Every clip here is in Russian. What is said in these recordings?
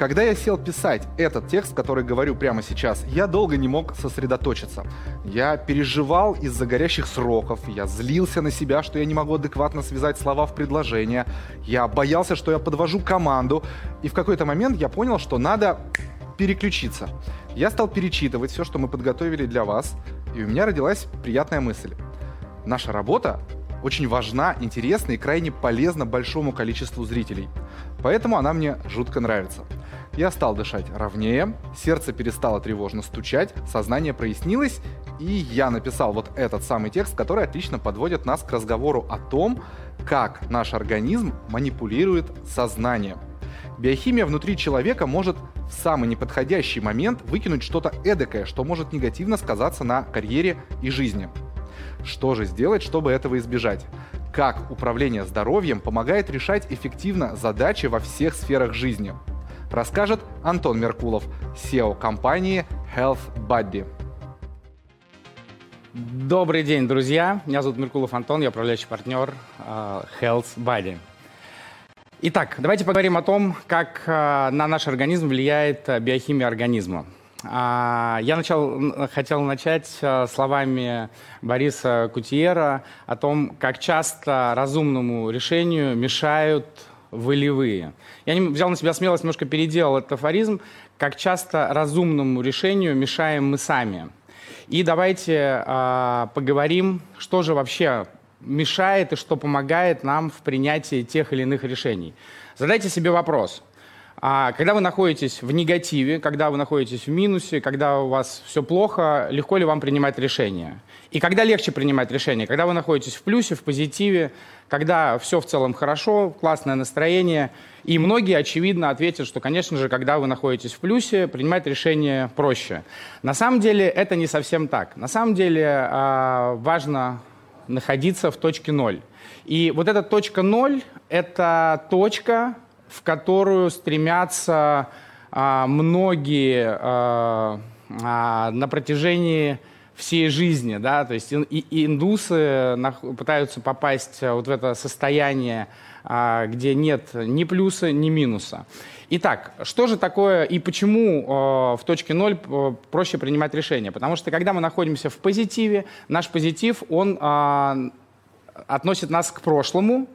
Когда я сел писать этот текст, который говорю прямо сейчас, я долго не мог сосредоточиться. Я переживал из-за горящих сроков, я злился на себя, что я не могу адекватно связать слова в предложение, я боялся, что я подвожу команду, и в какой-то момент я понял, что надо переключиться. Я стал перечитывать все, что мы подготовили для вас, и у меня родилась приятная мысль. Наша работа очень важна, интересна и крайне полезна большому количеству зрителей. Поэтому она мне жутко нравится. Я стал дышать ровнее, сердце перестало тревожно стучать, сознание прояснилось, и я написал вот этот самый текст, который отлично подводит нас к разговору о том, как наш организм манипулирует сознанием. Биохимия внутри человека может в самый неподходящий момент выкинуть что-то эдакое, что может негативно сказаться на карьере и жизни. Что же сделать, чтобы этого избежать? Как управление здоровьем помогает решать эффективно задачи во всех сферах жизни – расскажет Антон Меркулов, SEO компании Health Buddy. Добрый день, друзья. Меня зовут Меркулов Антон, я управляющий партнер uh, Health Buddy. Итак, давайте поговорим о том, как uh, на наш организм влияет uh, биохимия организма. Я начал, хотел начать словами Бориса Кутиера о том, как часто разумному решению мешают волевые. Я взял на себя смелость, немножко переделал этот афоризм, как часто разумному решению мешаем мы сами. И давайте э, поговорим, что же вообще мешает и что помогает нам в принятии тех или иных решений. Задайте себе вопрос. А когда вы находитесь в негативе, когда вы находитесь в минусе, когда у вас все плохо, легко ли вам принимать решения? И когда легче принимать решения? Когда вы находитесь в плюсе, в позитиве, когда все в целом хорошо, классное настроение. И многие, очевидно, ответят, что, конечно же, когда вы находитесь в плюсе, принимать решение проще. На самом деле это не совсем так. На самом деле э, важно находиться в точке ноль. И вот эта точка ноль – это точка, в которую стремятся э, многие э, э, на протяжении всей жизни, да, то есть и, индусы пытаются попасть вот в это состояние, а, где нет ни плюса, ни минуса. Итак, что же такое и почему в точке ноль проще принимать решения? Потому что когда мы находимся в позитиве, наш позитив, он относит нас к прошлому,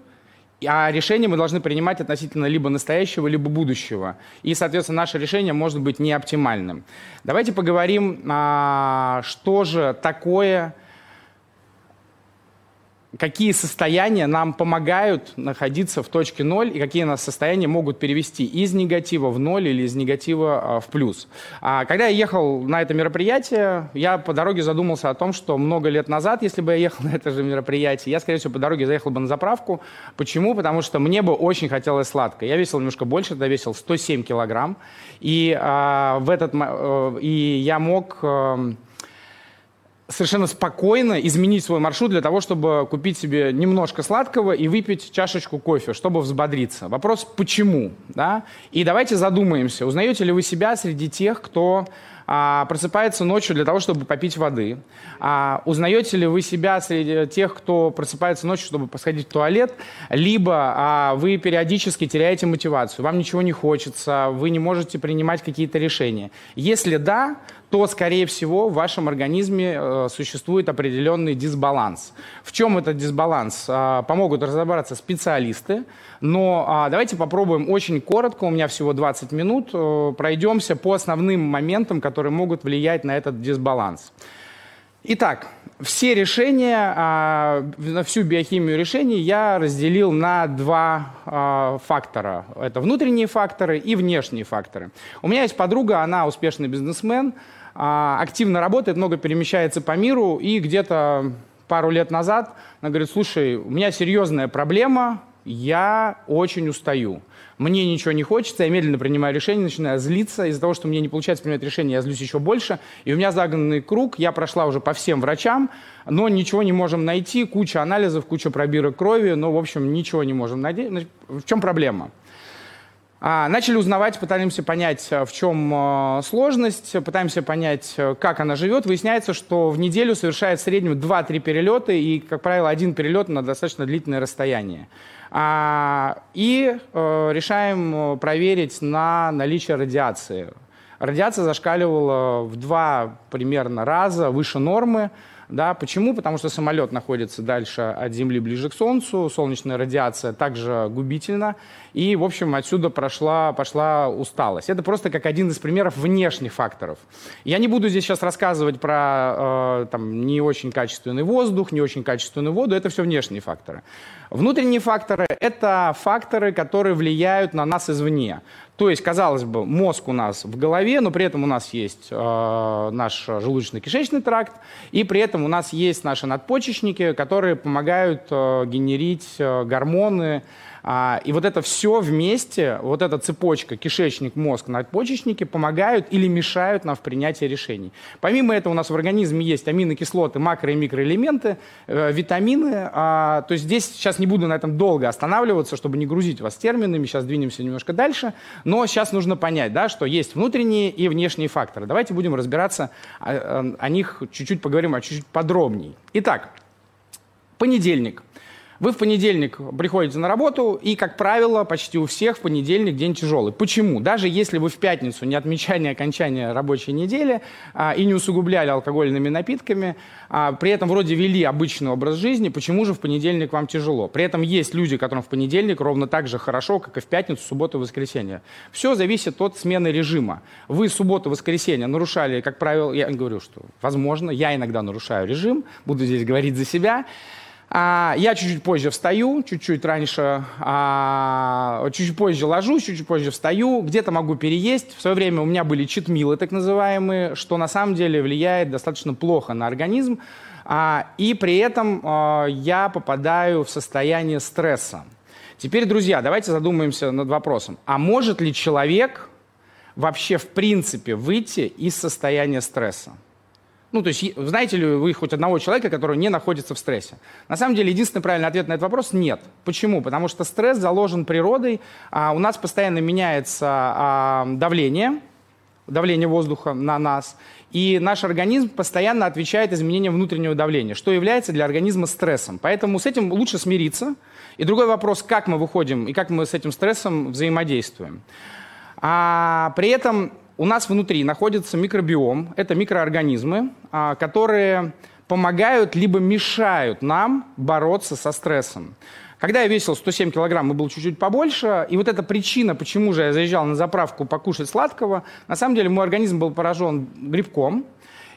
а решение мы должны принимать относительно либо настоящего, либо будущего. И, соответственно, наше решение может быть не оптимальным. Давайте поговорим, а, что же такое какие состояния нам помогают находиться в точке ноль и какие нас состояния могут перевести из негатива в ноль или из негатива а, в плюс. А, когда я ехал на это мероприятие, я по дороге задумался о том, что много лет назад, если бы я ехал на это же мероприятие, я, скорее всего, по дороге заехал бы на заправку. Почему? Потому что мне бы очень хотелось сладкое. Я весил немножко больше, тогда весил 107 килограмм. И, а, в этот, э, и я мог... Э, совершенно спокойно изменить свой маршрут для того, чтобы купить себе немножко сладкого и выпить чашечку кофе, чтобы взбодриться. Вопрос, почему? Да? И давайте задумаемся, узнаете ли вы себя среди тех, кто а, просыпается ночью для того, чтобы попить воды? А, узнаете ли вы себя среди тех, кто просыпается ночью, чтобы посходить в туалет? Либо а, вы периодически теряете мотивацию, вам ничего не хочется, вы не можете принимать какие-то решения. Если да, то, скорее всего, в вашем организме э, существует определенный дисбаланс. В чем этот дисбаланс? Э, помогут разобраться специалисты, но э, давайте попробуем очень коротко, у меня всего 20 минут, э, пройдемся по основным моментам, которые могут влиять на этот дисбаланс. Итак, все решения, а, на всю биохимию решений я разделил на два а, фактора. Это внутренние факторы и внешние факторы. У меня есть подруга, она успешный бизнесмен, а, активно работает, много перемещается по миру, и где-то пару лет назад она говорит, слушай, у меня серьезная проблема, я очень устаю. Мне ничего не хочется, я медленно принимаю решение, начинаю злиться. Из-за того, что мне не получается принимать решение, я злюсь еще больше. И у меня загнанный круг, я прошла уже по всем врачам, но ничего не можем найти, куча анализов, куча пробирок крови, но, в общем, ничего не можем найти. В чем проблема? А, начали узнавать, пытаемся понять, в чем сложность, пытаемся понять, как она живет. Выясняется, что в неделю совершает в среднем 2-3 перелета и, как правило, один перелет на достаточно длительное расстояние. А, и э, решаем проверить на наличие радиации. Радиация зашкаливала в два примерно раза выше нормы. Да, почему? Потому что самолет находится дальше от Земли, ближе к Солнцу, солнечная радиация также губительна, и, в общем, отсюда прошла, пошла усталость. Это просто как один из примеров внешних факторов. Я не буду здесь сейчас рассказывать про э, там, не очень качественный воздух, не очень качественную воду, это все внешние факторы. Внутренние факторы – это факторы, которые влияют на нас извне. То есть, казалось бы, мозг у нас в голове, но при этом у нас есть э, наш желудочно-кишечный тракт, и при этом у нас есть наши надпочечники, которые помогают э, генерить э, гормоны, а, и вот это все вместе, вот эта цепочка, кишечник, мозг, надпочечники помогают или мешают нам в принятии решений. Помимо этого у нас в организме есть аминокислоты, макро- и микроэлементы, э, витамины. А, то есть здесь сейчас не буду на этом долго останавливаться, чтобы не грузить вас терминами, сейчас двинемся немножко дальше. Но сейчас нужно понять, да, что есть внутренние и внешние факторы. Давайте будем разбираться о, о, о них, чуть-чуть поговорим, а чуть-чуть подробней. Итак, понедельник – вы в понедельник приходите на работу, и, как правило, почти у всех в понедельник день тяжелый. Почему? Даже если вы в пятницу не отмечали окончания рабочей недели а, и не усугубляли алкогольными напитками, а, при этом вроде вели обычный образ жизни, почему же в понедельник вам тяжело? При этом есть люди, которым в понедельник ровно так же хорошо, как и в пятницу, субботу и воскресенье. Все зависит от смены режима. Вы субботу, воскресенье нарушали, как правило, я говорю, что возможно, я иногда нарушаю режим, буду здесь говорить за себя, а, я чуть-чуть позже встаю, чуть-чуть раньше, а, чуть-чуть позже ложусь, чуть-чуть позже встаю, где-то могу переесть. В свое время у меня были читмилы, так называемые, что на самом деле влияет достаточно плохо на организм. А, и при этом а, я попадаю в состояние стресса. Теперь, друзья, давайте задумаемся над вопросом. А может ли человек вообще в принципе выйти из состояния стресса? Ну, то есть, знаете ли вы хоть одного человека, который не находится в стрессе? На самом деле, единственный правильный ответ на этот вопрос – нет. Почему? Потому что стресс заложен природой. А у нас постоянно меняется а, давление, давление воздуха на нас, и наш организм постоянно отвечает изменениям внутреннего давления, что является для организма стрессом. Поэтому с этим лучше смириться. И другой вопрос, как мы выходим и как мы с этим стрессом взаимодействуем. А при этом у нас внутри находится микробиом. Это микроорганизмы, а, которые помогают либо мешают нам бороться со стрессом. Когда я весил 107 килограмм, и был чуть-чуть побольше, и вот эта причина, почему же я заезжал на заправку покушать сладкого, на самом деле мой организм был поражен грибком,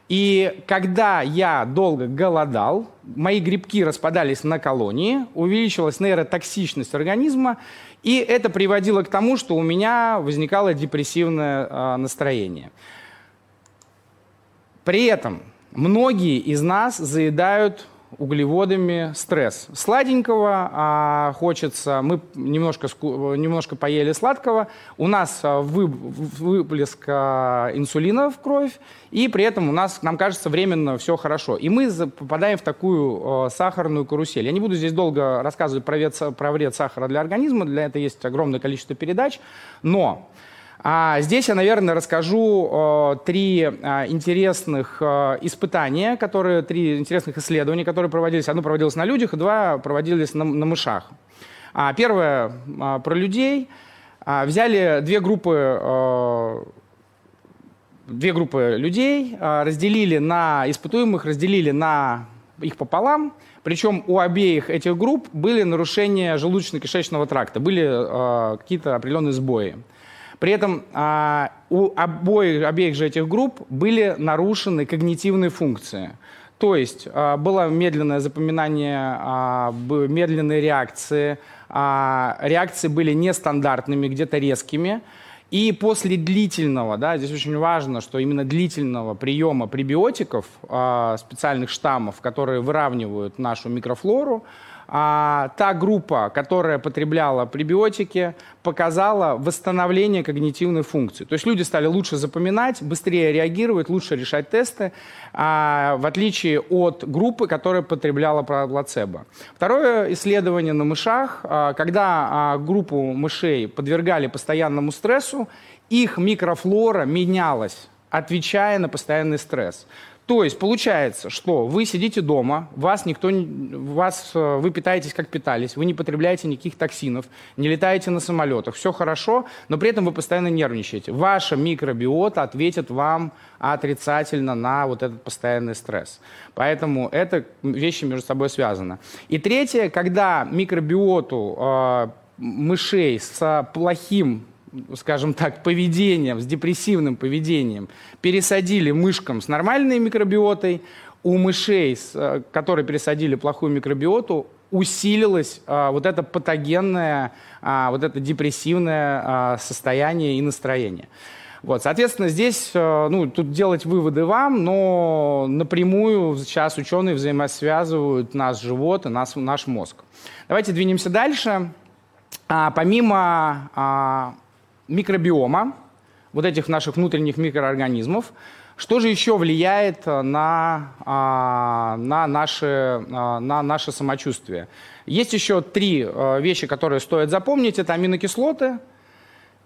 и когда я долго голодал, мои грибки распадались на колонии, увеличилась нейротоксичность организма, и это приводило к тому, что у меня возникало депрессивное э, настроение. При этом многие из нас заедают углеводами стресс. Сладенького а, хочется, мы немножко, немножко поели сладкого, у нас а, вы, выплеск а, инсулина в кровь, и при этом у нас, нам кажется, временно все хорошо. И мы попадаем в такую а, сахарную карусель. Я не буду здесь долго рассказывать про вред, про вред сахара для организма, для этого есть огромное количество передач, но а здесь я, наверное, расскажу э, три э, интересных э, испытания, которые, три интересных исследования, которые проводились. Одно проводилось на людях, два проводились на, на мышах. А, первое э, про людей. А, взяли две группы, э, две группы людей, э, разделили на испытуемых, разделили на их пополам. Причем у обеих этих групп были нарушения желудочно-кишечного тракта, были э, какие-то определенные сбои. При этом а, у обоих, обеих же этих групп были нарушены когнитивные функции. То есть а, было медленное запоминание, а, медленные реакции, а, реакции были нестандартными, где-то резкими. И после длительного, да, здесь очень важно, что именно длительного приема пребиотиков, а, специальных штаммов, которые выравнивают нашу микрофлору, а, та группа, которая потребляла пребиотики, показала восстановление когнитивной функции. То есть люди стали лучше запоминать, быстрее реагировать, лучше решать тесты, а, в отличие от группы, которая потребляла плацебо. Второе исследование на мышах, а, когда а, группу мышей подвергали постоянному стрессу, их микрофлора менялась отвечая на постоянный стресс. То есть получается, что вы сидите дома, вас никто, вас, э, вы питаетесь как питались, вы не потребляете никаких токсинов, не летаете на самолетах, все хорошо, но при этом вы постоянно нервничаете. Ваша микробиота ответит вам отрицательно на вот этот постоянный стресс. Поэтому это вещи между собой связаны. И третье, когда микробиоту э, мышей с плохим скажем так, поведением, с депрессивным поведением, пересадили мышкам с нормальной микробиотой, у мышей, э, которые пересадили плохую микробиоту, усилилось а, вот это патогенное, а, вот это депрессивное а, состояние и настроение. Вот, соответственно, здесь, а, ну, тут делать выводы вам, но напрямую сейчас ученые взаимосвязывают наш живот и нас, наш мозг. Давайте двинемся дальше. А, помимо а, микробиома, вот этих наших внутренних микроорганизмов. Что же еще влияет э, на, а, на, наше, а, на наше самочувствие? Есть еще три э, вещи, которые стоит запомнить. Это аминокислоты –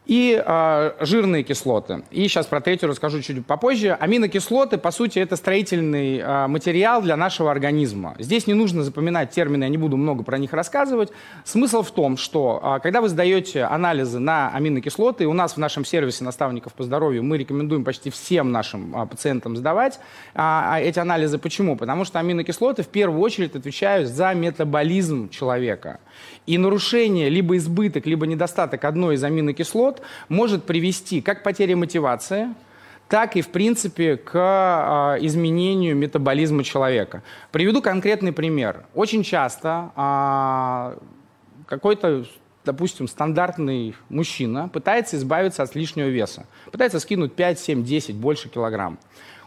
и э, жирные кислоты. И сейчас про третью расскажу чуть попозже. Аминокислоты, по сути, это строительный э, материал для нашего организма. Здесь не нужно запоминать термины, я не буду много про них рассказывать. Смысл в том, что э, когда вы сдаете анализы на аминокислоты, у нас в нашем сервисе наставников по здоровью мы рекомендуем почти всем нашим э, пациентам сдавать э, эти анализы. Почему? Потому что аминокислоты в первую очередь отвечают за метаболизм человека. И нарушение, либо избыток, либо недостаток одной из аминокислот может привести как к потере мотивации, так и, в принципе, к а, изменению метаболизма человека. Приведу конкретный пример. Очень часто а, какой-то допустим, стандартный мужчина пытается избавиться от лишнего веса. Пытается скинуть 5, 7, 10, больше килограмм.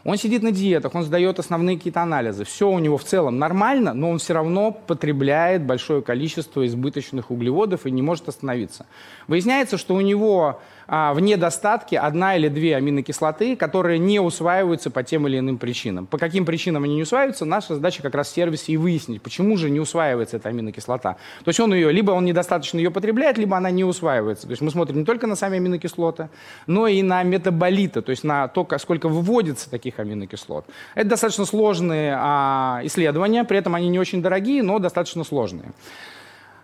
Он сидит на диетах, он сдает основные какие-то анализы. Все у него в целом нормально, но он все равно потребляет большое количество избыточных углеводов и не может остановиться. Выясняется, что у него а, в недостатке одна или две аминокислоты, которые не усваиваются по тем или иным причинам. По каким причинам они не усваиваются, наша задача как раз в сервисе и выяснить, почему же не усваивается эта аминокислота. То есть он ее, либо он недостаточно ее потребляет, либо она не усваивается. То есть мы смотрим не только на сами аминокислоты, но и на метаболиты, то есть на то, сколько выводится таких аминокислот. Это достаточно сложные а, исследования, при этом они не очень дорогие, но достаточно сложные.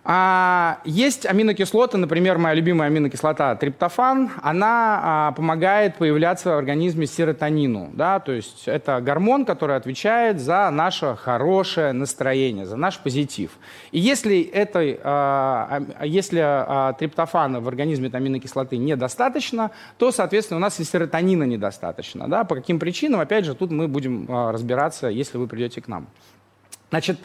А, есть аминокислоты, например, моя любимая аминокислота триптофан, она а, помогает появляться в организме серотонину, да, то есть это гормон, который отвечает за наше хорошее настроение, за наш позитив. И если, этой, а, если а, триптофана в организме аминокислоты недостаточно, то, соответственно, у нас и серотонина недостаточно. Да? По каким причинам, опять же, тут мы будем а, разбираться, если вы придете к нам. Значит,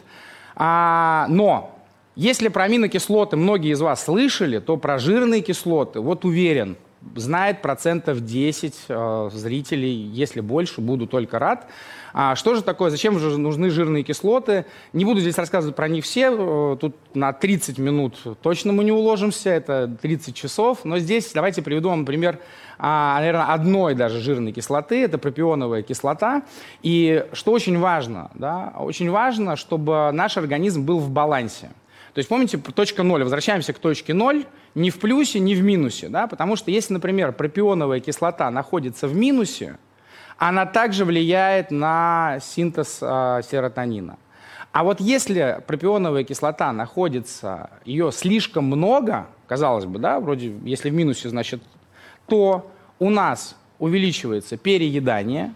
а, но если про аминокислоты многие из вас слышали, то про жирные кислоты, вот уверен, знает процентов 10 э, зрителей, если больше, буду только рад. А что же такое, зачем же нужны жирные кислоты? Не буду здесь рассказывать про них все, э, тут на 30 минут точно мы не уложимся, это 30 часов, но здесь давайте приведу вам пример, а, наверное, одной даже жирной кислоты, это пропионовая кислота. И что очень важно, да, очень важно, чтобы наш организм был в балансе. То есть помните, точка ноль, возвращаемся к точке ноль, ни в плюсе, ни в минусе, да, потому что если, например, пропионовая кислота находится в минусе, она также влияет на синтез э, серотонина. А вот если пропионовая кислота находится, ее слишком много, казалось бы, да, вроде, если в минусе, значит, то у нас увеличивается переедание.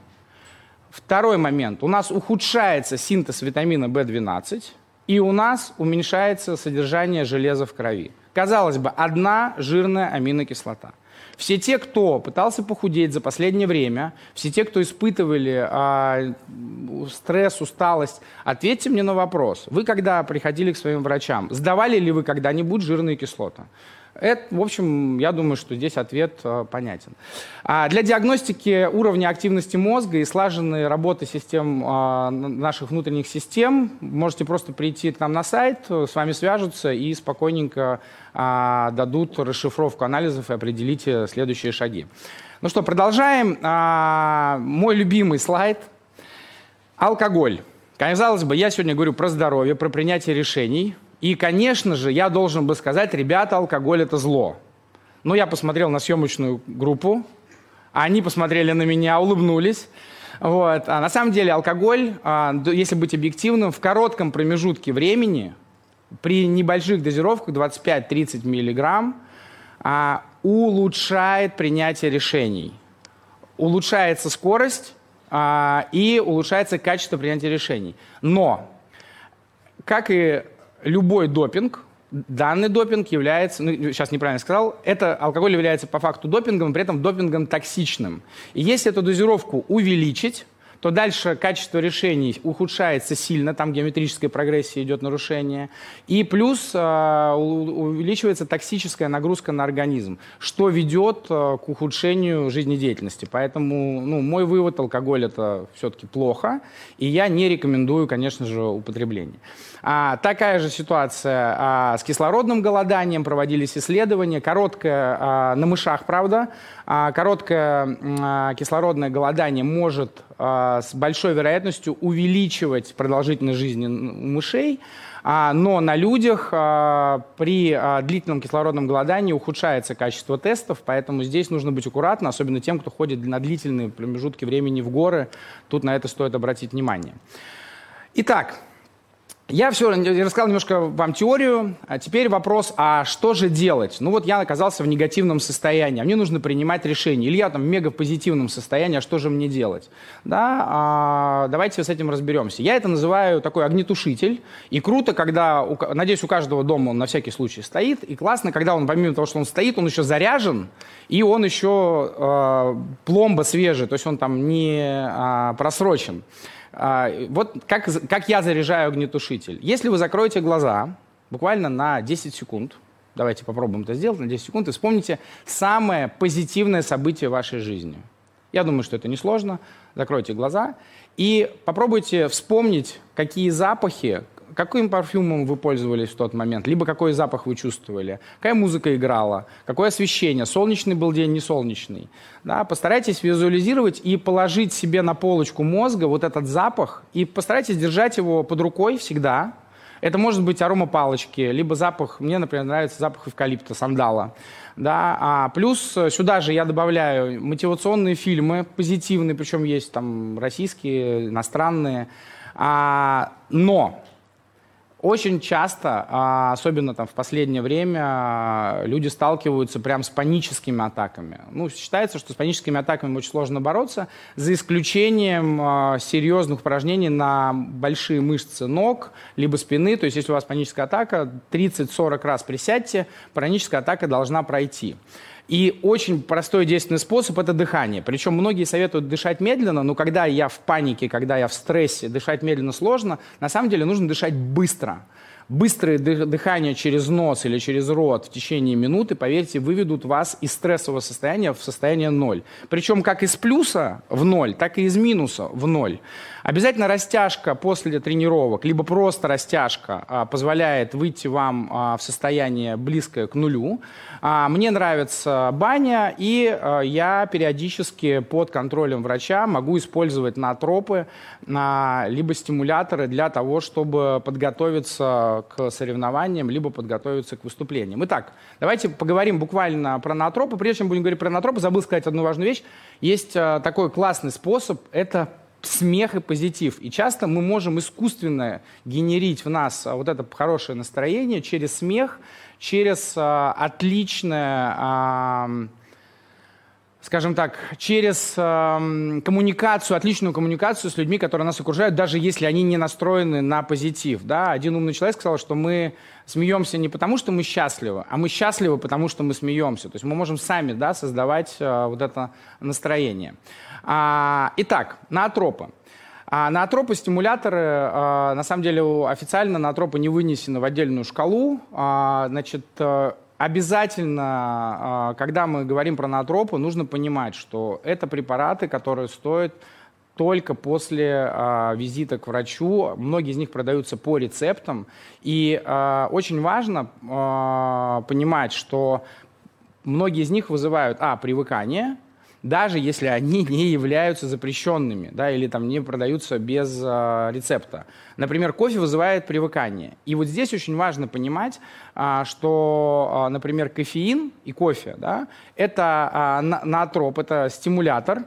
Второй момент, у нас ухудшается синтез витамина В12, и у нас уменьшается содержание железа в крови. Казалось бы, одна жирная аминокислота. Все те, кто пытался похудеть за последнее время, все те, кто испытывали а, стресс, усталость, ответьте мне на вопрос. Вы когда приходили к своим врачам, сдавали ли вы когда-нибудь жирные кислоты? Это, в общем, я думаю, что здесь ответ э, понятен. А для диагностики уровня активности мозга и слаженной работы систем э, наших внутренних систем можете просто прийти к нам на сайт, с вами свяжутся и спокойненько э, дадут расшифровку анализов и определите следующие шаги. Ну что, продолжаем. А, мой любимый слайд – алкоголь. Казалось бы, я сегодня говорю про здоровье, про принятие решений. И, конечно же, я должен бы сказать, ребята, алкоголь – это зло. Но я посмотрел на съемочную группу, они посмотрели на меня, улыбнулись. Вот. А на самом деле алкоголь, а, если быть объективным, в коротком промежутке времени, при небольших дозировках 25-30 миллиграмм, а, улучшает принятие решений. Улучшается скорость а, и улучшается качество принятия решений. Но, как и любой допинг, данный допинг является, ну, сейчас неправильно сказал, это алкоголь является по факту допингом, при этом допингом токсичным. И если эту дозировку увеличить, то дальше качество решений ухудшается сильно, там геометрическая прогрессия идет нарушение, и плюс э, увеличивается токсическая нагрузка на организм, что ведет э, к ухудшению жизнедеятельности. Поэтому ну, мой вывод, алкоголь это все-таки плохо, и я не рекомендую, конечно же, употребление. А, такая же ситуация а, с кислородным голоданием, проводились исследования, короткое а, на мышах, правда, короткое а, кислородное голодание может а, с большой вероятностью увеличивать продолжительность жизни мышей, а, но на людях а, при а, длительном кислородном голодании ухудшается качество тестов, поэтому здесь нужно быть аккуратно, особенно тем, кто ходит на длительные промежутки времени в горы. Тут на это стоит обратить внимание. Итак, я все рассказал немножко вам теорию, а теперь вопрос, а что же делать? Ну вот я оказался в негативном состоянии, а мне нужно принимать решение. Или я там в мегапозитивном состоянии, а что же мне делать? Да, а, давайте с этим разберемся. Я это называю такой огнетушитель. И круто, когда, надеюсь, у каждого дома он на всякий случай стоит. И классно, когда он, помимо того, что он стоит, он еще заряжен, и он еще э, пломба свежая, то есть он там не э, просрочен. А, вот как, как я заряжаю огнетушитель. Если вы закроете глаза буквально на 10 секунд, давайте попробуем это сделать на 10 секунд, и вспомните самое позитивное событие вашей жизни. Я думаю, что это несложно. Закройте глаза и попробуйте вспомнить, какие запахи, каким парфюмом вы пользовались в тот момент, либо какой запах вы чувствовали, какая музыка играла, какое освещение, солнечный был день, не солнечный. Да, постарайтесь визуализировать и положить себе на полочку мозга вот этот запах, и постарайтесь держать его под рукой всегда. Это может быть арома палочки, либо запах, мне, например, нравится запах эвкалипта, сандала. Да, а плюс сюда же я добавляю мотивационные фильмы, позитивные, причем есть там российские, иностранные. А, но очень часто, а, особенно там в последнее время, люди сталкиваются прям с паническими атаками. Ну, считается, что с паническими атаками очень сложно бороться, за исключением а, серьезных упражнений на большие мышцы ног, либо спины. То есть, если у вас паническая атака, 30-40 раз присядьте, паническая атака должна пройти. И очень простой действенный способ – это дыхание. Причем многие советуют дышать медленно, но когда я в панике, когда я в стрессе, дышать медленно сложно, на самом деле нужно дышать быстро. Быстрое дыхание через нос или через рот в течение минуты, поверьте, выведут вас из стрессового состояния в состояние ноль. Причем как из плюса в ноль, так и из минуса в ноль. Обязательно растяжка после тренировок, либо просто растяжка а, позволяет выйти вам а, в состояние близкое к нулю. А, мне нравится баня, и я периодически под контролем врача могу использовать натропы, либо стимуляторы для того, чтобы подготовиться к соревнованиям, либо подготовиться к выступлениям. Итак, давайте поговорим буквально про натропы. Прежде чем будем говорить про натропы, забыл сказать одну важную вещь. Есть такой классный способ – это смех и позитив. И часто мы можем искусственно генерить в нас а, вот это хорошее настроение через смех, через а, отличное, а, скажем так, через а, коммуникацию, отличную коммуникацию с людьми, которые нас окружают, даже если они не настроены на позитив. Да? Один умный человек сказал, что мы смеемся не потому, что мы счастливы, а мы счастливы, потому что мы смеемся. То есть мы можем сами да, создавать а, вот это настроение. А, итак, наотропы. А наотропы, стимуляторы, а, на самом деле официально наотропы не вынесены в отдельную шкалу. А, значит, э, обязательно, когда мы говорим про наотропы, нужно понимать, что это препараты, которые стоят только после э, визита к врачу. Многие из них продаются по рецептам. И э, очень важно э, понимать, что многие из них вызывают, а, привыкание, даже если они не являются запрещенными, да, или там не продаются без э, рецепта. Например, кофе вызывает привыкание. И вот здесь очень важно понимать, э, что, э, например, кофеин и кофе, да, это э, наотроп, это стимулятор,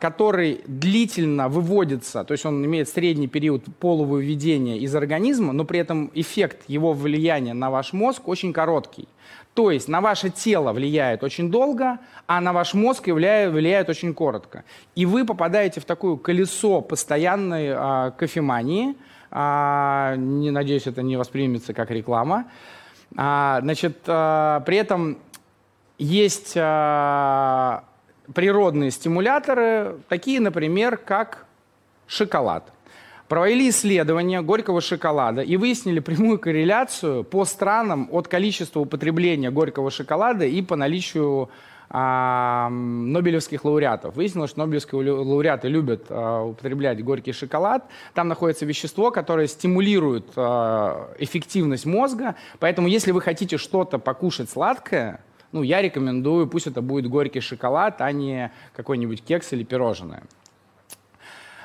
который длительно выводится, то есть он имеет средний период полувыведения из организма, но при этом эффект его влияния на ваш мозг очень короткий. То есть на ваше тело влияет очень долго, а на ваш мозг влияет, влияет очень коротко. И вы попадаете в такое колесо постоянной а, кофемании. А, не надеюсь, это не воспримется как реклама. А, значит, а, при этом есть а, природные стимуляторы, такие, например, как шоколад. Провели исследования горького шоколада и выяснили прямую корреляцию по странам от количества употребления горького шоколада и по наличию а, нобелевских лауреатов. Выяснилось, что нобелевские лауреаты любят а, употреблять горький шоколад. Там находится вещество, которое стимулирует а, эффективность мозга. Поэтому, если вы хотите что-то покушать сладкое, ну, я рекомендую, пусть это будет горький шоколад, а не какой-нибудь кекс или пирожное.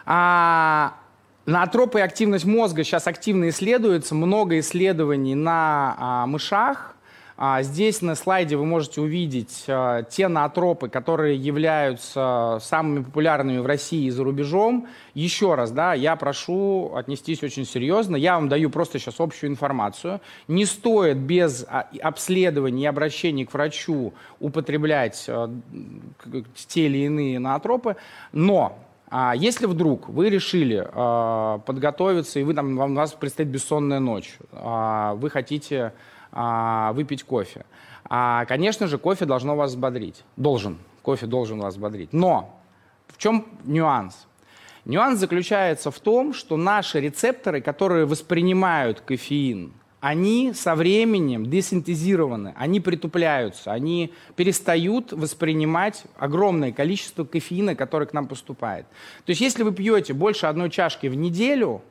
А, на тропы и активность мозга сейчас активно исследуется. Много исследований на а, мышах, а, здесь на слайде вы можете увидеть а, те наотропы, которые являются самыми популярными в России и за рубежом. Еще раз, да, я прошу отнестись очень серьезно. Я вам даю просто сейчас общую информацию. Не стоит без а, обследования и обращений к врачу употреблять те или иные наотропы, но если вдруг вы решили подготовиться, и вы, там, вам, у вас предстоит бессонная ночь, вы хотите а, выпить кофе. А, конечно же, кофе должно вас взбодрить. Должен. Кофе должен вас взбодрить. Но в чем нюанс? Нюанс заключается в том, что наши рецепторы, которые воспринимают кофеин, они со временем десинтезированы, они притупляются, они перестают воспринимать огромное количество кофеина, которое к нам поступает. То есть если вы пьете больше одной чашки в неделю,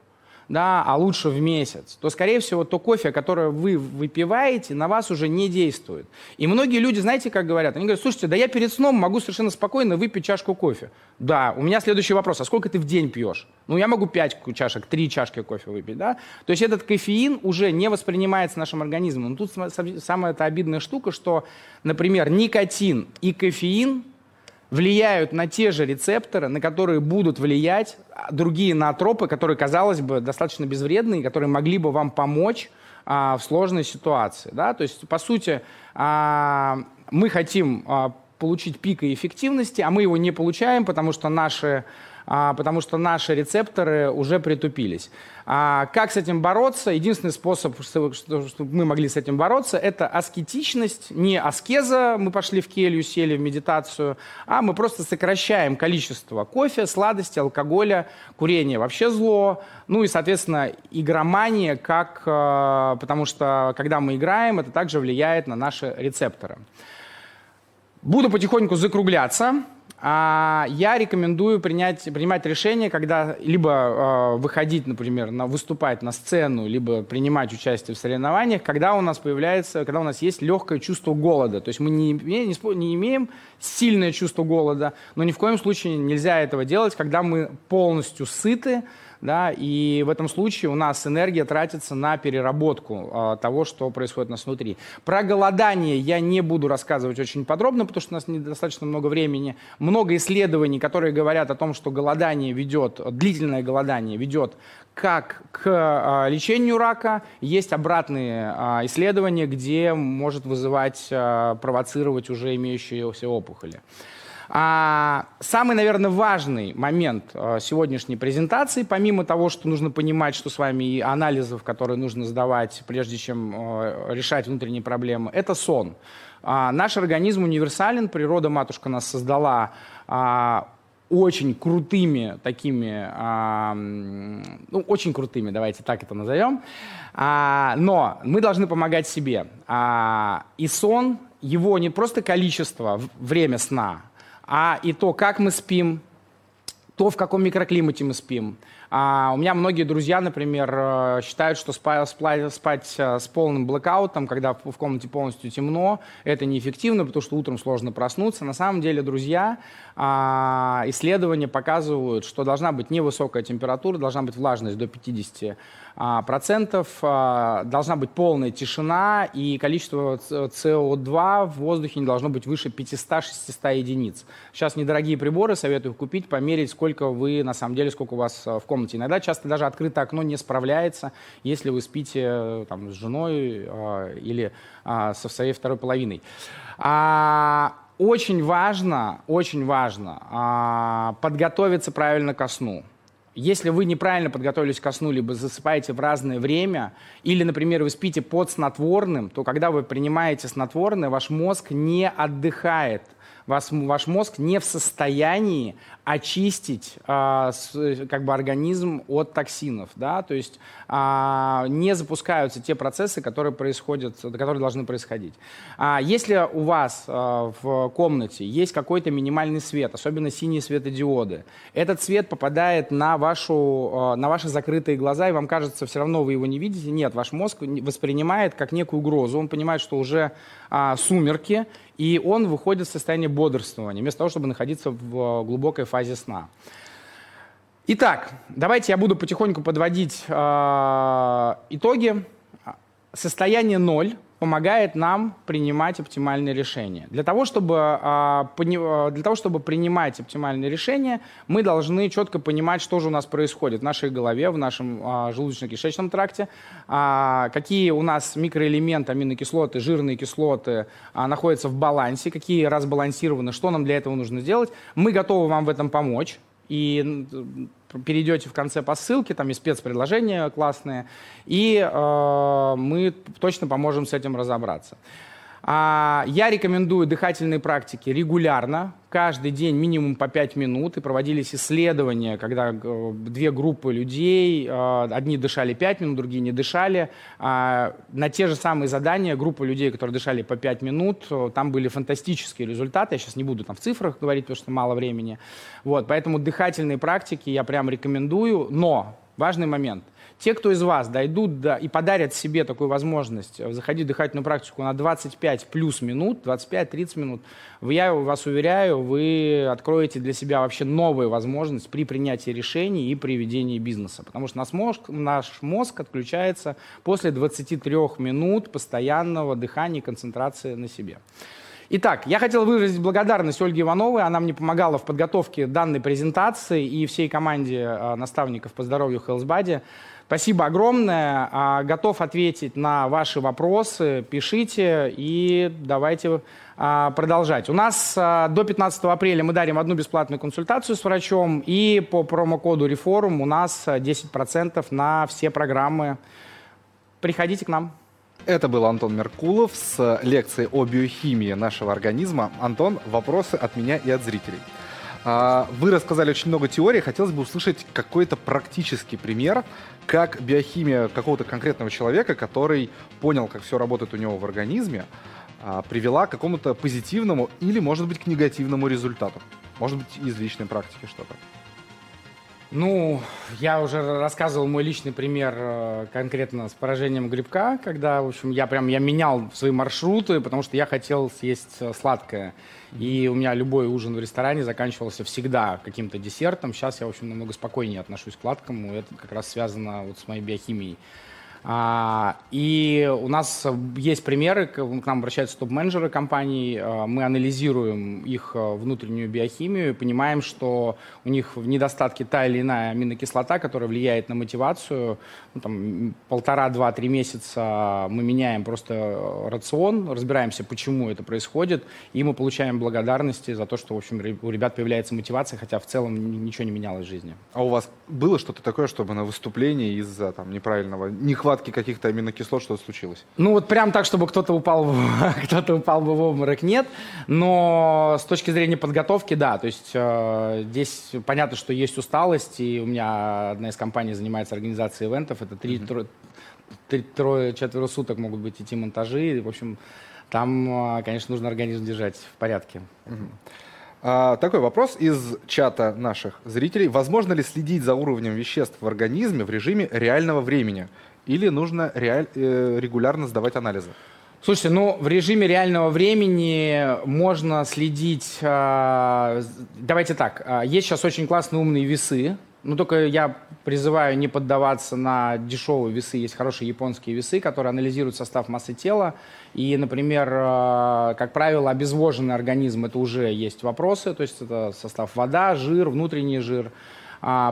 да, а лучше в месяц, то, скорее всего, то кофе, которое вы выпиваете, на вас уже не действует. И многие люди, знаете, как говорят? Они говорят, слушайте, да я перед сном могу совершенно спокойно выпить чашку кофе. Да, у меня следующий вопрос, а сколько ты в день пьешь? Ну, я могу 5 чашек, 3 чашки кофе выпить, да? То есть этот кофеин уже не воспринимается нашим организмом. Но тут самая -то обидная штука, что, например, никотин и кофеин влияют на те же рецепторы, на которые будут влиять другие наотропы, которые, казалось бы, достаточно безвредные, которые могли бы вам помочь а, в сложной ситуации. Да? То есть, по сути, а, мы хотим а, получить пик эффективности, а мы его не получаем, потому что наши а, потому что наши рецепторы уже притупились. А как с этим бороться? Единственный способ, чтобы, мы могли с этим бороться, это аскетичность, не аскеза, мы пошли в келью, сели в медитацию, а мы просто сокращаем количество кофе, сладости, алкоголя, курения вообще зло, ну и, соответственно, игромания, как, а, потому что когда мы играем, это также влияет на наши рецепторы. Буду потихоньку закругляться. А я рекомендую принять, принимать решение, когда либо э, выходить, например, на, выступать на сцену, либо принимать участие в соревнованиях, когда у нас появляется, когда у нас есть легкое чувство голода. То есть мы не, не, не имеем сильное чувство голода, но ни в коем случае нельзя этого делать, когда мы полностью сыты, да, и в этом случае у нас энергия тратится на переработку э, того, что происходит у нас внутри. Про голодание я не буду рассказывать очень подробно, потому что у нас недостаточно много времени. Много исследований, которые говорят о том, что голодание ведет, длительное голодание ведет как к э, лечению рака. Есть обратные э, исследования, где может вызывать, провоцировать уже имеющиеся опухоли. А, самый, наверное, важный момент а, сегодняшней презентации, помимо того, что нужно понимать, что с вами и анализов, которые нужно сдавать, прежде чем а, решать внутренние проблемы, это сон. А, наш организм универсален, природа матушка нас создала а, очень крутыми такими, а, ну, очень крутыми, давайте так это назовем. А, но мы должны помогать себе. А, и сон, его не просто количество, время сна, а и то, как мы спим, то, в каком микроклимате мы спим. А, у меня многие друзья, например, э, считают, что спать, э, с полным блэкаутом, когда в комнате полностью темно, это неэффективно, потому что утром сложно проснуться. На самом деле, друзья, а, исследования показывают, что должна быть невысокая температура, должна быть влажность до 50 а, процентов, а, должна быть полная тишина, и количество СО2 в воздухе не должно быть выше 500-600 единиц. Сейчас недорогие приборы советую купить, померить, сколько вы, на самом деле, сколько у вас в комнате. Иногда часто даже открытое окно не справляется, если вы спите там, с женой или со своей второй половиной очень важно, очень важно а, подготовиться правильно ко сну. Если вы неправильно подготовились ко сну, либо засыпаете в разное время, или, например, вы спите под снотворным, то когда вы принимаете снотворное, ваш мозг не отдыхает. Вас, ваш мозг не в состоянии очистить а, с, как бы организм от токсинов, да, то есть а, не запускаются те процессы, которые происходят, которые должны происходить. А, если у вас а, в комнате есть какой-то минимальный свет, особенно синие светодиоды, этот свет попадает на, вашу, а, на ваши закрытые глаза, и вам кажется, все равно вы его не видите. Нет, ваш мозг воспринимает как некую угрозу, он понимает, что уже а, сумерки, и он выходит в состояние бодрствования, вместо того, чтобы находиться в глубокой фазе сна. Итак, давайте я буду потихоньку подводить э, итоги. Состояние ноль помогает нам принимать оптимальные решения. Для того, чтобы, э, для того, чтобы принимать оптимальные решения, мы должны четко понимать, что же у нас происходит в нашей голове, в нашем э, желудочно-кишечном тракте, какие у нас микроэлементы, аминокислоты, жирные кислоты находятся в балансе, какие разбалансированы, что нам для этого нужно сделать. Мы готовы вам в этом помочь и перейдете в конце по ссылке, там есть спецпредложения классные, и э, мы точно поможем с этим разобраться. А, я рекомендую дыхательные практики регулярно, каждый день минимум по 5 минут. И проводились исследования, когда э, две группы людей, э, одни дышали 5 минут, другие не дышали. А, на те же самые задания группа людей, которые дышали по 5 минут, э, там были фантастические результаты. Я сейчас не буду там в цифрах говорить, потому что мало времени. Вот, поэтому дыхательные практики я прям рекомендую. Но важный момент. Те, кто из вас дойдут до, и подарят себе такую возможность э, заходить в дыхательную практику на 25 плюс минут, 25-30 минут, я вас уверяю, вы откроете для себя вообще новую возможность при принятии решений и при ведении бизнеса. Потому что наш мозг, наш мозг отключается после 23 минут постоянного дыхания и концентрации на себе. Итак, я хотел выразить благодарность Ольге Ивановой. Она мне помогала в подготовке данной презентации и всей команде э, наставников по здоровью HealthBuddy. Спасибо огромное. А, готов ответить на ваши вопросы. Пишите и давайте а, продолжать. У нас а, до 15 апреля мы дарим одну бесплатную консультацию с врачом. И по промокоду Реформ у нас 10% на все программы. Приходите к нам. Это был Антон Меркулов с лекцией о биохимии нашего организма. Антон, вопросы от меня и от зрителей. Вы рассказали очень много теорий. Хотелось бы услышать какой-то практический пример, как биохимия какого-то конкретного человека, который понял, как все работает у него в организме, а, привела к какому-то позитивному или, может быть, к негативному результату. Может быть, из личной практики что-то. Ну, я уже рассказывал мой личный пример э, конкретно с поражением грибка, когда, в общем, я прям я менял свои маршруты, потому что я хотел съесть э, сладкое. И у меня любой ужин в ресторане заканчивался всегда каким-то десертом. Сейчас я, в общем, намного спокойнее отношусь к сладкому. Это как раз связано вот с моей биохимией. А, и у нас есть примеры, к нам обращаются топ-менеджеры компаний, а, мы анализируем их а, внутреннюю биохимию и понимаем, что у них в недостатке та или иная аминокислота, которая влияет на мотивацию. Ну, там, полтора, два, три месяца мы меняем просто рацион, разбираемся, почему это происходит, и мы получаем благодарности за то, что, в общем, у ребят появляется мотивация, хотя в целом ничего не менялось в жизни. А у вас было что-то такое, чтобы на выступлении из-за там, неправильного, нехватки нехватки каких-то аминокислот что-то случилось? Ну вот прям так, чтобы кто-то упал, кто-то упал бы в обморок, нет. Но с точки зрения подготовки, да. То есть э, здесь понятно, что есть усталость, и у меня одна из компаний занимается организацией ивентов. Это три, mm-hmm. трое, трое, четверо суток могут быть идти монтажи. В общем, там, э, конечно, нужно организм держать в порядке. Mm-hmm. А, такой вопрос из чата наших зрителей. Возможно ли следить за уровнем веществ в организме в режиме реального времени? Или нужно реаль, э, регулярно сдавать анализы? Слушайте, ну в режиме реального времени можно следить. Э, давайте так. Э, есть сейчас очень классные умные весы, ну, только я призываю не поддаваться на дешевые весы. Есть хорошие японские весы, которые анализируют состав массы тела. И, например, э, как правило, обезвоженный организм – это уже есть вопросы. То есть это состав вода, жир, внутренний жир –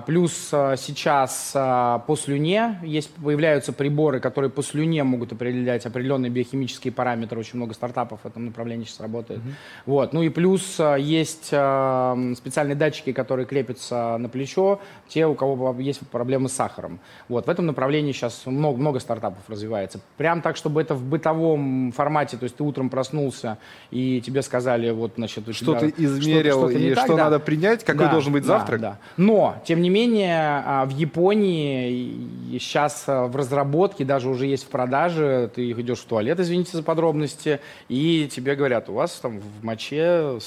плюс а, сейчас а, по слюне есть, появляются приборы, которые по слюне могут определять определенные биохимические параметры. Очень много стартапов в этом направлении сейчас работает. Mm-hmm. Вот. Ну и плюс есть специальные датчики, которые крепятся на плечо, те, у кого есть проблемы с сахаром. Вот. В этом направлении сейчас много, много стартапов развивается. Прям так, чтобы это в бытовом формате, то есть ты утром проснулся и тебе сказали, вот, значит, что тебя, ты измерил что, что и так, что да. надо принять, какой да, должен быть завтрак. Да, да. Но тем не менее, а, в Японии сейчас а, в разработке, даже уже есть в продаже, ты идешь в туалет, извините за подробности, и тебе говорят, у вас там в моче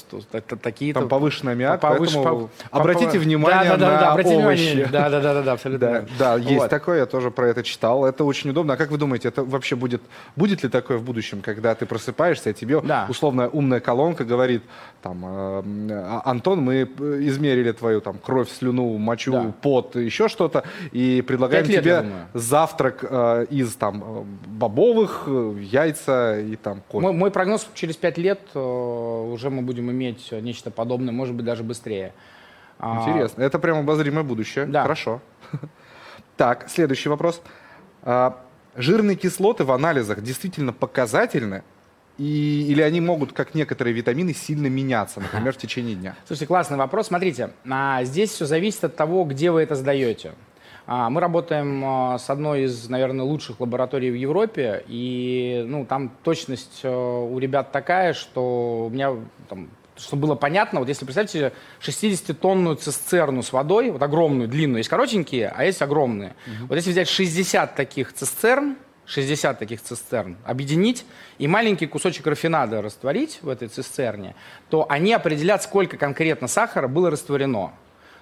такие-то... Там повышенный аммиак, повыш... поэтому по... обратите внимание да, да, на да, обратите овощи. Внимание. Да, да, да, да, абсолютно. Да, да есть вот. такое, я тоже про это читал. Это очень удобно. А как вы думаете, это вообще будет... Будет ли такое в будущем, когда ты просыпаешься, и тебе да. условная умная колонка говорит, там, э, Антон, мы измерили твою там кровь, слюну, мочу, да. пот, еще что-то, и предлагаем лет, тебе завтрак э, из там э, бобовых, э, яйца и там кофе. Мой, мой прогноз через пять лет э, уже мы будем иметь нечто подобное, может быть даже быстрее. А, Интересно, а, это прям обозримое будущее. Да. Хорошо. Так, следующий вопрос. А, жирные кислоты в анализах действительно показательны? И, или они могут, как некоторые витамины, сильно меняться, например, в течение дня? Слушайте, классный вопрос. Смотрите, а, здесь все зависит от того, где вы это сдаете. А, мы работаем а, с одной из, наверное, лучших лабораторий в Европе, и ну, там точность а, у ребят такая, что у меня, там, чтобы было понятно, вот если представьте 60-тонную цистерну с водой, вот огромную, длинную, есть коротенькие, а есть огромные. Угу. Вот если взять 60 таких цистерн, 60 таких цистерн, объединить и маленький кусочек рафинада растворить в этой цистерне, то они определят, сколько конкретно сахара было растворено.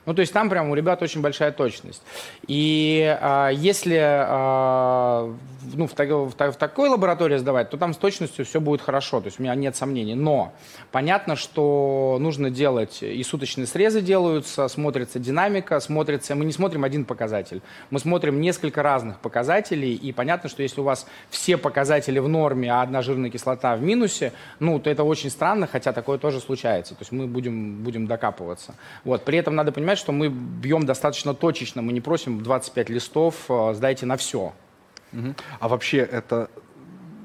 Ну, то есть там прям у ребят очень большая точность. И а, если а, ну, в, в, в такой лаборатории сдавать, то там с точностью все будет хорошо, то есть у меня нет сомнений. Но понятно, что нужно делать, и суточные срезы делаются, смотрится динамика, смотрится, мы не смотрим один показатель, мы смотрим несколько разных показателей, и понятно, что если у вас все показатели в норме, а одна жирная кислота в минусе, ну, то это очень странно, хотя такое тоже случается, то есть мы будем, будем докапываться. Вот. При этом надо понимать, понимать, что мы бьем достаточно точечно, мы не просим 25 листов, э, сдайте на все. Угу. А вообще это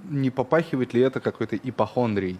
не попахивает ли это какой-то ипохондрией?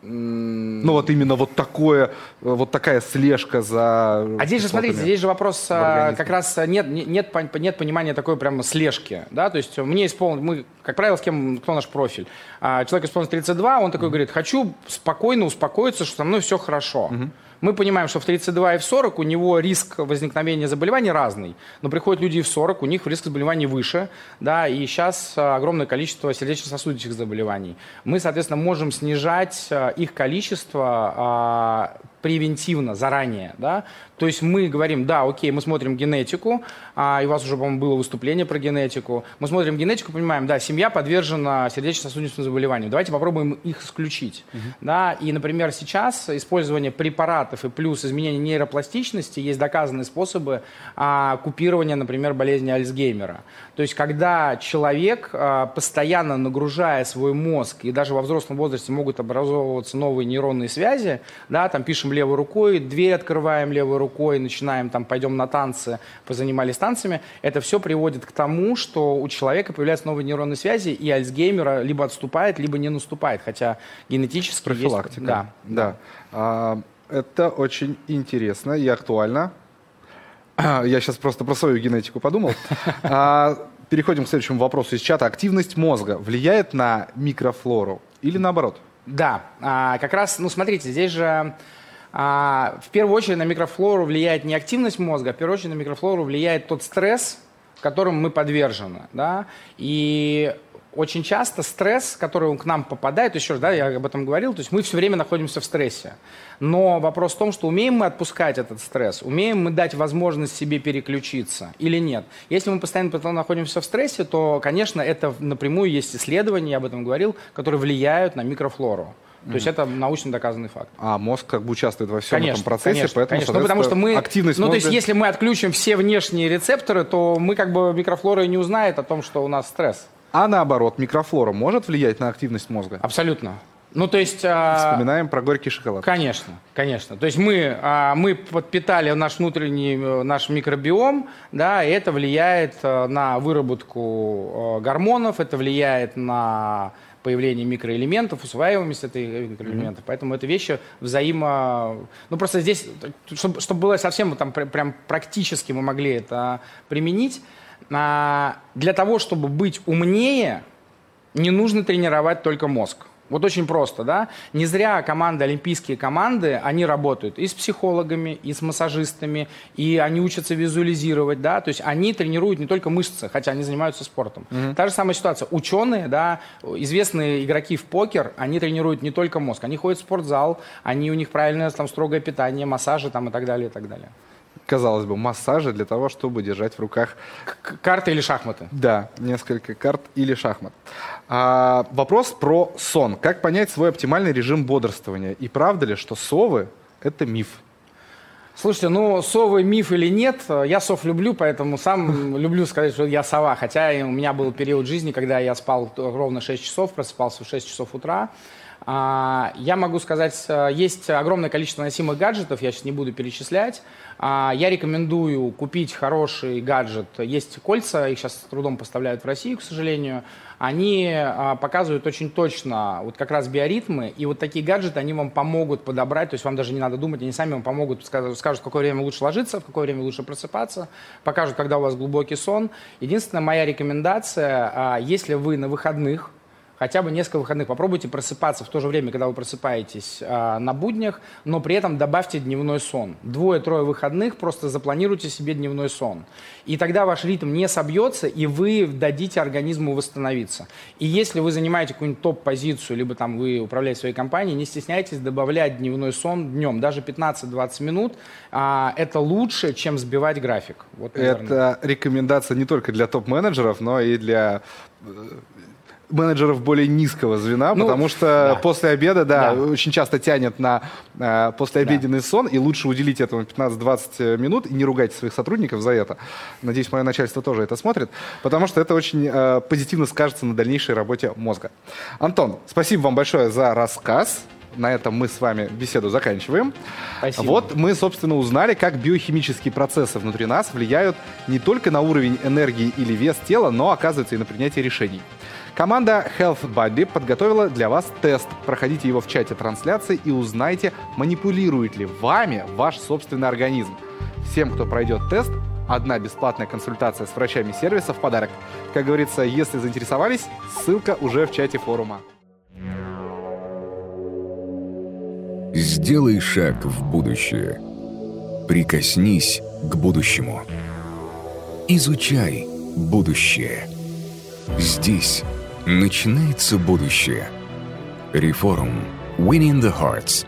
Ну вот именно вот такое, вот такая слежка за. А здесь же смотрите, здесь же вопрос а, как раз нет нет нет понимания такой прямо слежки, да, то есть мне исполнить, мы как правило с кем кто наш профиль, а, человек исполнит 32, он такой mm-hmm. говорит, хочу спокойно успокоиться, что со мной все хорошо. Mm-hmm. Мы понимаем, что в 32 и в 40 у него риск возникновения заболеваний разный. Но приходят люди и в 40, у них риск заболеваний выше. Да, и сейчас а, огромное количество сердечно-сосудистых заболеваний. Мы, соответственно, можем снижать а, их количество а, превентивно, заранее, да, то есть мы говорим, да, окей, мы смотрим генетику, а, и у вас уже, по-моему, было выступление про генетику, мы смотрим генетику, понимаем, да, семья подвержена сердечно-сосудистым заболеваниям, давайте попробуем их исключить, uh-huh. да, и, например, сейчас использование препаратов и плюс изменение нейропластичности есть доказанные способы а, купирования, например, болезни Альцгеймера, то есть когда человек, а, постоянно нагружая свой мозг, и даже во взрослом возрасте могут образовываться новые нейронные связи, да, там пишем левой рукой, дверь открываем левой рукой, начинаем там, пойдем на танцы, позанимались танцами, это все приводит к тому, что у человека появляются новые нейронные связи, и Альцгеймера либо отступает, либо не наступает, хотя генетически Профилактика. Есть... Да. да. А, это очень интересно и актуально. Я сейчас просто про свою генетику подумал. А, переходим к следующему вопросу из чата. Активность мозга влияет на микрофлору или наоборот? Да, а, как раз, ну смотрите, здесь же а, в первую очередь на микрофлору влияет не активность мозга, а в первую очередь на микрофлору влияет тот стресс, которым мы подвержены. Да? И очень часто стресс, который к нам попадает, еще раз, да, я об этом говорил, то есть мы все время находимся в стрессе. Но вопрос в том, что умеем мы отпускать этот стресс, умеем мы дать возможность себе переключиться или нет. Если мы постоянно находимся в стрессе, то, конечно, это напрямую есть исследования, я об этом говорил, которые влияют на микрофлору. То есть это научно доказанный факт. А мозг как бы участвует во всем конечно, этом процессе, конечно, поэтому, конечно. Ну, потому что мы, активность Ну, мозга... то есть если мы отключим все внешние рецепторы, то мы как бы микрофлора не узнает о том, что у нас стресс. А наоборот, микрофлора может влиять на активность мозга? Абсолютно. Ну, то есть... А... Вспоминаем про горький шоколад. Конечно, конечно. То есть мы, а, мы подпитали наш внутренний, э, наш микробиом, да, и это влияет э, на выработку э, гормонов, это влияет на появление микроэлементов, усваиваемость этих микроэлементов. Mm-hmm. Поэтому это вещи взаимо... Ну, просто здесь, чтобы, чтобы было совсем там прям практически мы могли это применить, а, для того, чтобы быть умнее, не нужно тренировать только мозг. Вот очень просто, да? Не зря команды, олимпийские команды, они работают и с психологами, и с массажистами, и они учатся визуализировать, да? То есть они тренируют не только мышцы, хотя они занимаются спортом. Угу. Та же самая ситуация. Ученые, да, известные игроки в покер, они тренируют не только мозг, они ходят в спортзал, они у них правильное там строгое питание, массажи там и так далее, и так далее казалось бы, массажи для того, чтобы держать в руках... Карты или шахматы? Да, несколько карт или шахмат. А, вопрос про сон. Как понять свой оптимальный режим бодрствования? И правда ли, что совы – это миф? Слушайте, ну, совы миф или нет, я сов люблю, поэтому сам люблю сказать, что я сова. Хотя у меня был период жизни, когда я спал ровно 6 часов, просыпался в 6 часов утра. А, я могу сказать, есть огромное количество носимых гаджетов, я сейчас не буду перечислять. А, я рекомендую купить хороший гаджет. Есть кольца, их сейчас с трудом поставляют в Россию, к сожалению. Они а, показывают очень точно вот как раз биоритмы, и вот такие гаджеты, они вам помогут подобрать, то есть вам даже не надо думать, они сами вам помогут, скажут, в какое время лучше ложиться, в какое время лучше просыпаться, покажут, когда у вас глубокий сон. Единственная моя рекомендация, если вы на выходных, хотя бы несколько выходных. Попробуйте просыпаться в то же время, когда вы просыпаетесь э, на буднях, но при этом добавьте дневной сон. Двое-трое выходных просто запланируйте себе дневной сон. И тогда ваш ритм не собьется, и вы дадите организму восстановиться. И если вы занимаете какую-нибудь топ-позицию, либо там вы управляете своей компанией, не стесняйтесь добавлять дневной сон днем. Даже 15-20 минут э, это лучше, чем сбивать график. Вот, это рекомендация не только для топ-менеджеров, но и для э, менеджеров более низкого звена, ну, потому что да. после обеда, да, да, очень часто тянет на э, послеобеденный да. сон, и лучше уделить этому 15-20 минут, и не ругайте своих сотрудников за это. Надеюсь, мое начальство тоже это смотрит, потому что это очень э, позитивно скажется на дальнейшей работе мозга. Антон, спасибо вам большое за рассказ. На этом мы с вами беседу заканчиваем. Спасибо. Вот мы, собственно, узнали, как биохимические процессы внутри нас влияют не только на уровень энергии или вес тела, но, оказывается, и на принятие решений. Команда Health Buddy подготовила для вас тест. Проходите его в чате трансляции и узнайте, манипулирует ли вами ваш собственный организм. Всем, кто пройдет тест, одна бесплатная консультация с врачами сервиса в подарок. Как говорится, если заинтересовались, ссылка уже в чате форума. Сделай шаг в будущее. Прикоснись к будущему. Изучай будущее. Здесь Начинается будущее. Реформ. Winning the Hearts –